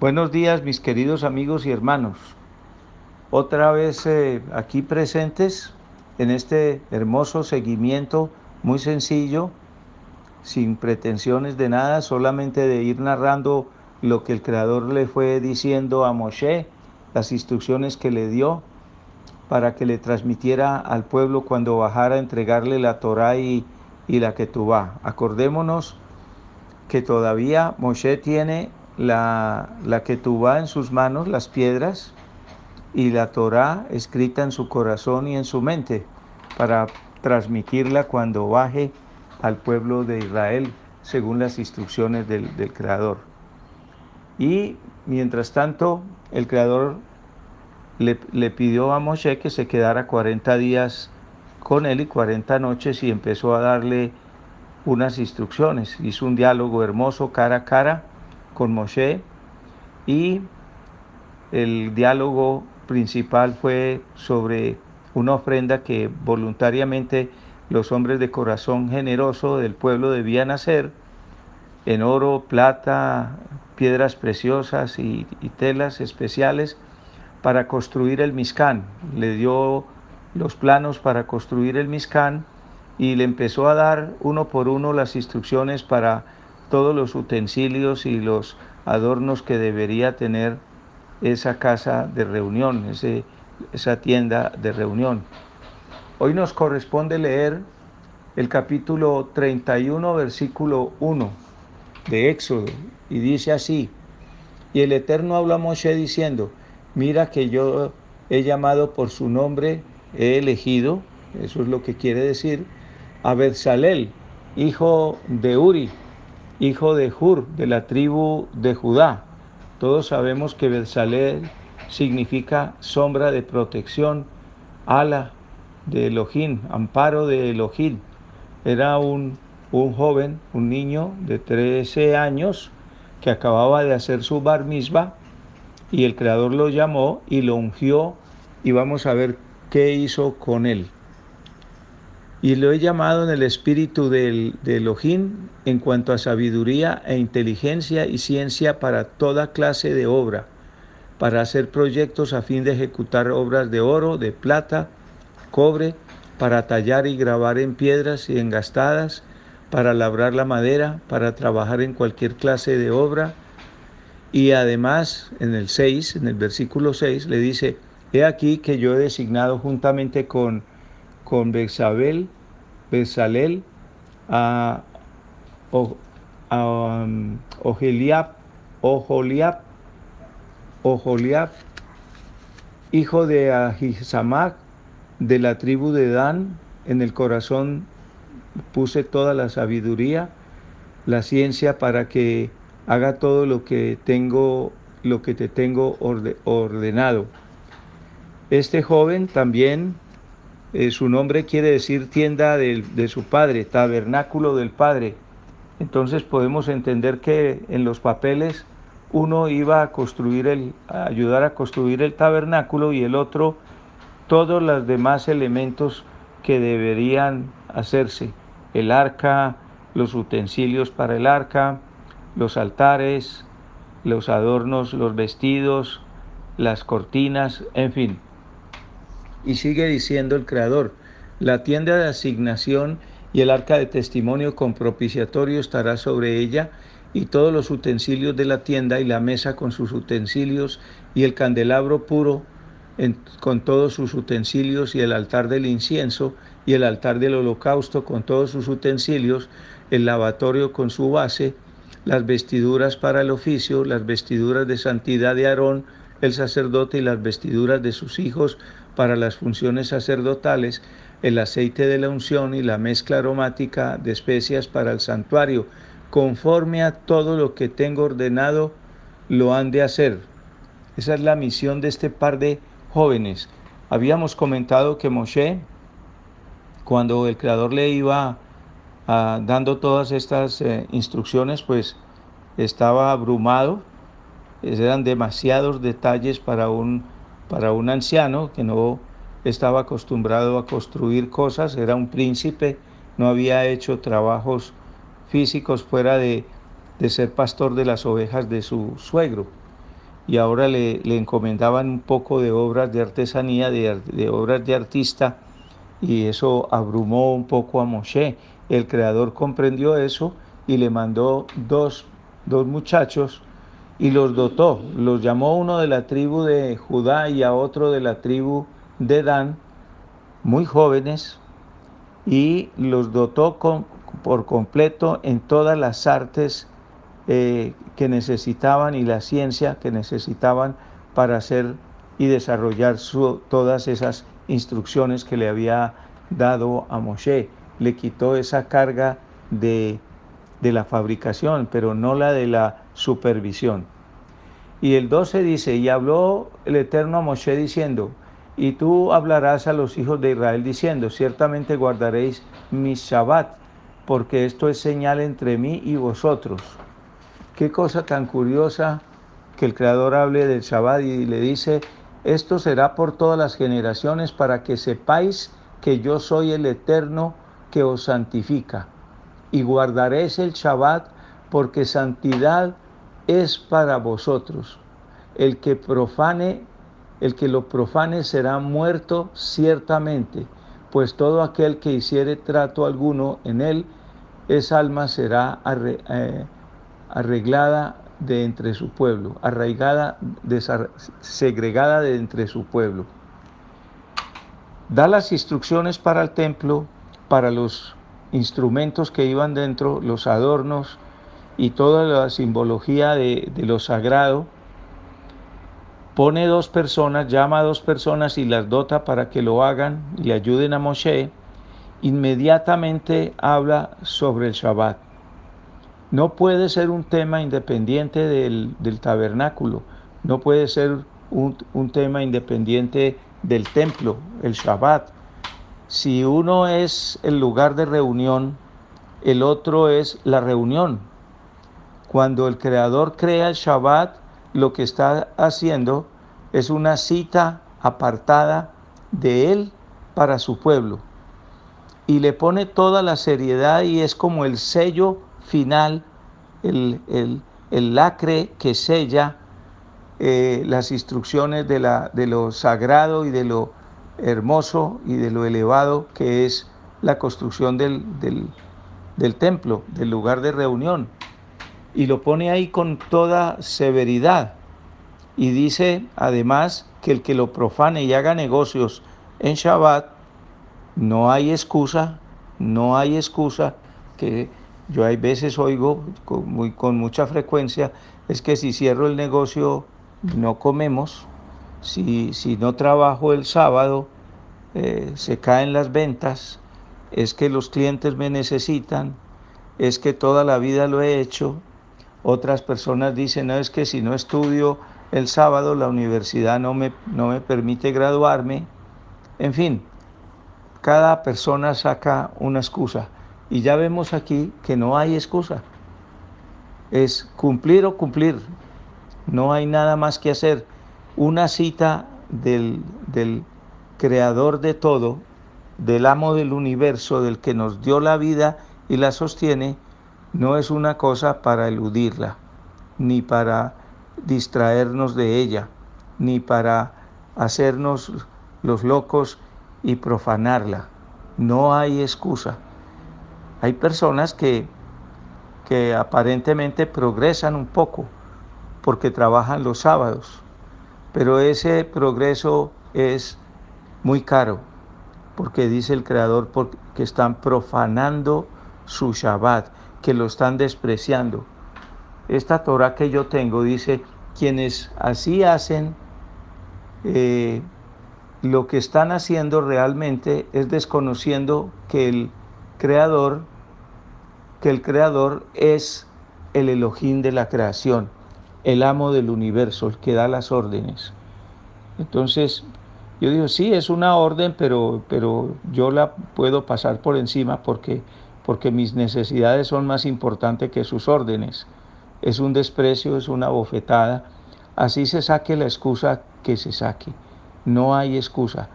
Buenos días mis queridos amigos y hermanos. Otra vez eh, aquí presentes en este hermoso seguimiento muy sencillo, sin pretensiones de nada, solamente de ir narrando lo que el Creador le fue diciendo a Moshe, las instrucciones que le dio para que le transmitiera al pueblo cuando bajara a entregarle la Torá y, y la Ketubá. Acordémonos que todavía Moshe tiene la, la Ketubá en sus manos, las piedras, y la Torá escrita en su corazón y en su mente, para transmitirla cuando baje al pueblo de Israel, según las instrucciones del, del Creador. Y mientras tanto, el Creador le, le, pidió a Moshe que se quedara 40 días con él y 40 noches y empezó a darle unas instrucciones. Hizo un diálogo hermoso cara a cara con Moshe y el diálogo principal fue sobre una ofrenda que voluntariamente los hombres de corazón generoso del pueblo debían hacer en oro, plata, piedras preciosas y, telas especiales para construir el Mizcán. Le dio los planos para construir el Mizcán y le empezó a dar uno por uno las instrucciones para todos los utensilios y los adornos que debería tener esa casa de reunión, ese, esa tienda de reunión. Hoy nos corresponde leer el capítulo 31, versículo 1 de Éxodo, y dice así, y el Eterno habla a Moshe diciendo, mira que yo he llamado por su nombre, he elegido, eso es lo que quiere decir, a Bezalel, hijo de Uri, hijo de Hur, de la tribu de Judá. Todos sabemos que Bezalel significa sombra de protección, ala de Elohim, amparo de Elohim. Era un, un joven, un niño de 13 años que acababa de hacer su bar mitzvah y el Creador lo llamó y lo ungió y vamos a ver qué hizo con él y lo he llamado en el espíritu del, de Elohim en cuanto a sabiduría e inteligencia y ciencia para toda clase de obra, para hacer proyectos a fin de ejecutar obras de oro, de plata, cobre, para tallar y grabar en piedras y engastadas, para labrar la madera, para trabajar en cualquier clase de obra. Y además, en el 6, en el versículo 6, le dice, he aquí que yo he designado juntamente con con Bezabel, Bezalel, a, a um, Oholiab, Oholiab, hijo de Ahisamac, de la tribu de Dan, en el corazón puse toda la sabiduría, la ciencia para que haga todo lo que tengo, lo que te tengo ordenado. Este joven también eh, su nombre quiere decir tienda de, de su padre, tabernáculo del padre. Entonces podemos entender que en los papeles uno iba a construir el, a ayudar a construir el tabernáculo y el otro todos los demás elementos que deberían hacerse. El arca, los utensilios para el arca, los altares, los adornos, los vestidos, las cortinas, en fin. Y sigue diciendo el Creador, la tienda de asignación y el arca de testimonio con propiciatorio estará sobre ella, y todos los utensilios de la tienda y la mesa con sus utensilios y el candelabro puro con todos sus utensilios y el altar del incienso y el altar del holocausto con todos sus utensilios, el lavatorio con su base, las vestiduras para el oficio, las vestiduras de santidad de Aarón, el sacerdote y las vestiduras de sus hijos para las funciones sacerdotales, el aceite de la unción y la mezcla aromática de especias para el santuario, conforme a todo lo que tengo ordenado, lo han de hacer. Esa es la misión de este par de jóvenes. Habíamos comentado que Moshe, cuando el Creador le iba ah, dando todas estas eh, instrucciones, pues estaba abrumado, eran demasiados detalles para un para un anciano que no estaba acostumbrado a construir cosas, era un príncipe, no había hecho trabajos físicos fuera de, de ser pastor de las ovejas de su suegro. y ahora le, encomendaban un poco de obras de artesanía, de, obras de artista, y eso abrumó un poco a Moshe. El creador comprendió eso y le mandó dos, dos muchachos y los dotó. Los llamó uno de la tribu de Judá y a otro de la tribu de Dan, muy jóvenes, y los dotó con, por completo en todas las artes eh, que necesitaban y la ciencia que necesitaban para hacer y desarrollar todas esas instrucciones que le había dado a Moshe. Le quitó esa carga de, de la fabricación, pero no la de la supervisión. Y el 12 dice, y habló el Eterno a Moshe diciendo, y tú hablarás a los hijos de Israel diciendo, ciertamente guardaréis mi Shabbat, porque esto es señal entre mí y vosotros Qué cosa tan curiosa que el Creador hable del Shabbat y le dice, esto será por todas las generaciones para que sepáis que yo soy el Eterno que os santifica. Y guardaréis el Shabbat porque santidad es para vosotros. El que profane, el que lo profane será muerto ciertamente, pues todo aquel que hiciere trato alguno en él, esa alma será eh, arreglada de entre su pueblo, arraigada, segregada de entre su pueblo. Da las instrucciones para el templo, para los instrumentos que iban dentro, los adornos y toda la simbología de, lo sagrado. Pone dos personas, llama a dos personas y las dota para que lo hagan y ayuden a Moshe. Inmediatamente habla sobre el Shabbat no puede ser un tema independiente del, tabernáculo, no puede ser un, tema independiente del templo, el Shabbat. Si uno es el lugar de reunión, el otro es la reunión. Cuando el Creador crea el Shabbat, lo que está haciendo es una cita apartada de Él para su pueblo. Y le pone toda la seriedad y es como el sello final, el, lacre que sella eh, las instrucciones de, la, de lo sagrado y de lo hermoso y de lo elevado que es la construcción del, del, templo, del lugar de reunión. Y lo pone ahí con toda severidad. Y dice además que el que lo profane y haga negocios en Shabbat, no hay excusa, no hay excusa que yo hay veces oigo con, muy, con mucha frecuencia, es que si cierro el negocio no comemos, si, si no trabajo el sábado eh, se caen las ventas, es que los clientes me necesitan, es que toda la vida lo he hecho. Otras personas dicen, no, es que si no estudio el sábado la universidad no me, no me permite graduarme. En fin, cada persona saca una excusa. Y ya vemos aquí que no hay excusa. Es cumplir o cumplir. No hay nada más que hacer. Una cita del, del creador de todo, del amo del universo, del que nos dio la vida y la sostiene, no es una cosa para eludirla, ni para distraernos de ella, ni para hacernos los locos y profanarla. No hay excusa. Hay personas que, que aparentemente progresan un poco porque trabajan los sábados, pero ese progreso es muy caro, porque dice el Creador que están profanando su Shabbat, que lo están despreciando. Esta Torah que yo tengo dice, quienes así hacen, eh, lo que están haciendo realmente es desconociendo que el creador, que el creador es el Elohim de la creación, el amo del universo, el que da las órdenes. Entonces, yo digo, sí, es una orden, pero, pero yo la puedo pasar por encima porque, porque mis necesidades son más importantes que sus órdenes. Es un desprecio, es una bofetada. Así se saque la excusa que se saque. No hay excusa.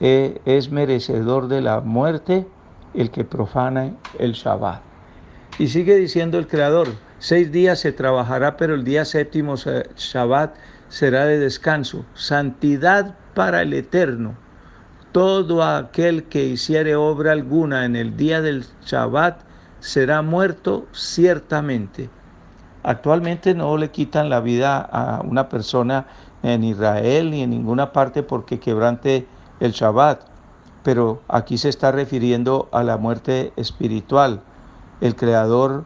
Eh, es merecedor de la muerte el que profana el Shabbat. Y sigue diciendo el Creador, Seis días se trabajará, pero el día séptimo, Shabbat, será de descanso. Santidad para el Eterno. Todo aquel que hiciere obra alguna en el día del Shabbat será muerto ciertamente. Actualmente no le quitan la vida a una persona en Israel ni en ninguna parte porque quebrante el Shabbat, pero aquí se está refiriendo a la muerte espiritual. El Creador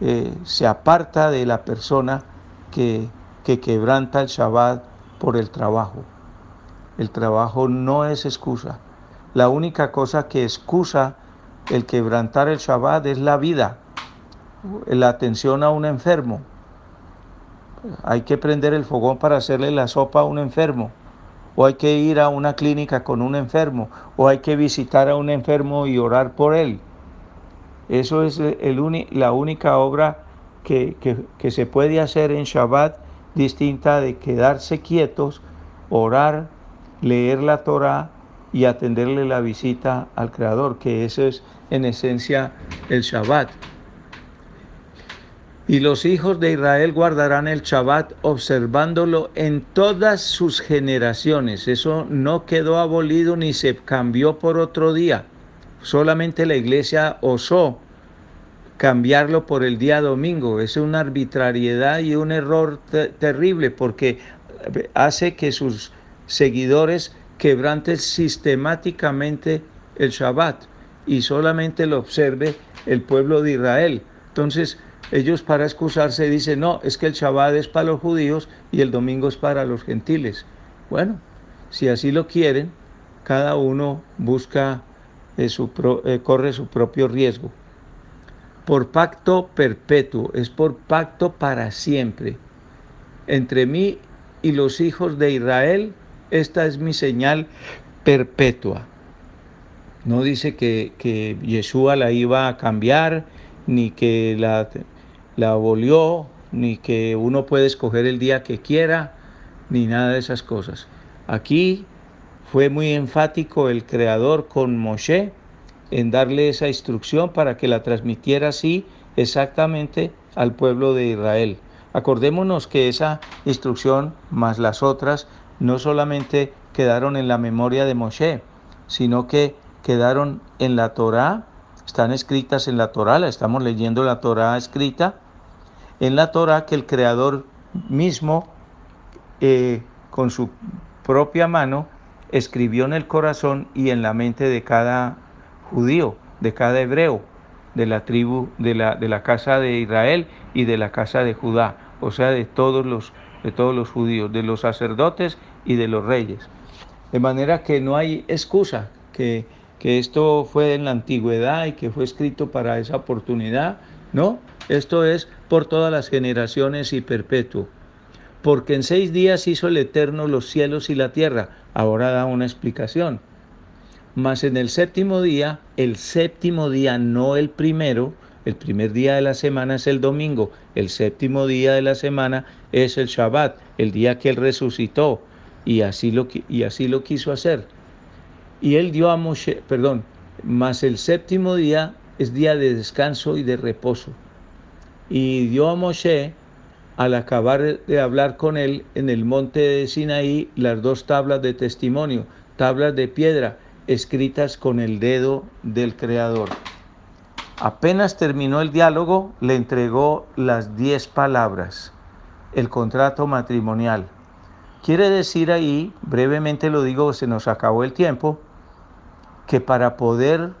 eh, se aparta de la persona que, que quebranta el Shabbat por el trabajo. El trabajo no es excusa. La única cosa que excusa el quebrantar el Shabbat es la vida, la atención a un enfermo. Hay que prender el fogón para hacerle la sopa a un enfermo, o hay que ir a una clínica con un enfermo, o hay que visitar a un enfermo y orar por él. Eso es la única obra que, que se puede hacer en Shabbat distinta de quedarse quietos, orar, leer la Torah y atenderle la visita al Creador, que eso es en esencia el Shabbat. Y los hijos de Israel guardarán el Shabbat observándolo en todas sus generaciones. Eso no quedó abolido ni se cambió por otro día. Solamente la iglesia osó cambiarlo por el día domingo. Es una arbitrariedad y un error terrible porque hace que sus seguidores quebranten sistemáticamente el Shabbat y solamente lo observe el pueblo de Israel. Entonces, ellos para excusarse dicen, no, es que el Shabbat es para los judíos y el domingo es para los gentiles. Bueno, si así lo quieren, cada uno busca, eh, su eh, corre su propio riesgo. Por pacto perpetuo, es por pacto para siempre. Entre mí y los hijos de Israel esta es mi señal perpetua. No dice que, que Yeshua la iba a cambiar, ni que la, la abolió, ni que uno puede escoger el día que quiera, ni nada de esas cosas. Aquí fue muy enfático el Creador con Moshe en darle esa instrucción para que la transmitiera así exactamente al pueblo de Israel. Acordémonos que esa instrucción, más las otras, no solamente quedaron en la memoria de Moshe, sino que quedaron en la Torá, están escritas en la Torá, la estamos leyendo la Torá escrita, en la Torá que el Creador mismo eh, con su propia mano escribió en el corazón y en la mente de cada judío, de cada hebreo, de la tribu, de la, de la casa de Israel y de la casa de Judá, o sea, de todos los de todos los judíos, de los sacerdotes y de los reyes. De manera que no hay excusa que, que esto fue en la antigüedad y que fue escrito para esa oportunidad. No, esto es por todas las generaciones y perpetuo. Porque en seis días hizo el Eterno los cielos y la tierra. Ahora da una explicación. Mas en el séptimo día, el séptimo día, no el primero, el primer día de la semana es el domingo, el séptimo día de la semana es el Shabbat, el día que Él resucitó, y así lo, y así lo quiso hacer. Y Él dio a Moshe, perdón, más el séptimo día es día de descanso y de reposo. Y dio a Moshe, al acabar de hablar con él en el monte de Sinaí, las dos tablas de testimonio, tablas de piedra, escritas con el dedo del Creador. Apenas terminó el diálogo, le entregó las diez palabras, el contrato matrimonial. Quiere decir ahí, brevemente lo digo, se nos acabó el tiempo, que para poder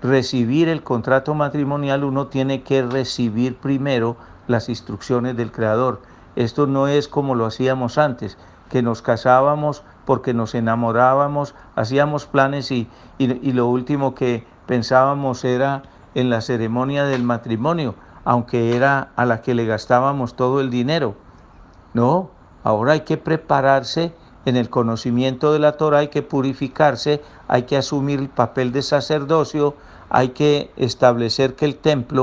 recibir el contrato matrimonial uno tiene que recibir primero las instrucciones del Creador. Esto no es como lo hacíamos antes, que nos casábamos porque nos enamorábamos, hacíamos planes y, y, lo último que pensábamos era en la ceremonia del matrimonio, aunque era a la que le gastábamos todo el dinero. No, ahora hay que prepararse en el conocimiento de la Torah, hay que purificarse, hay que asumir el papel de sacerdocio, hay que establecer que el templo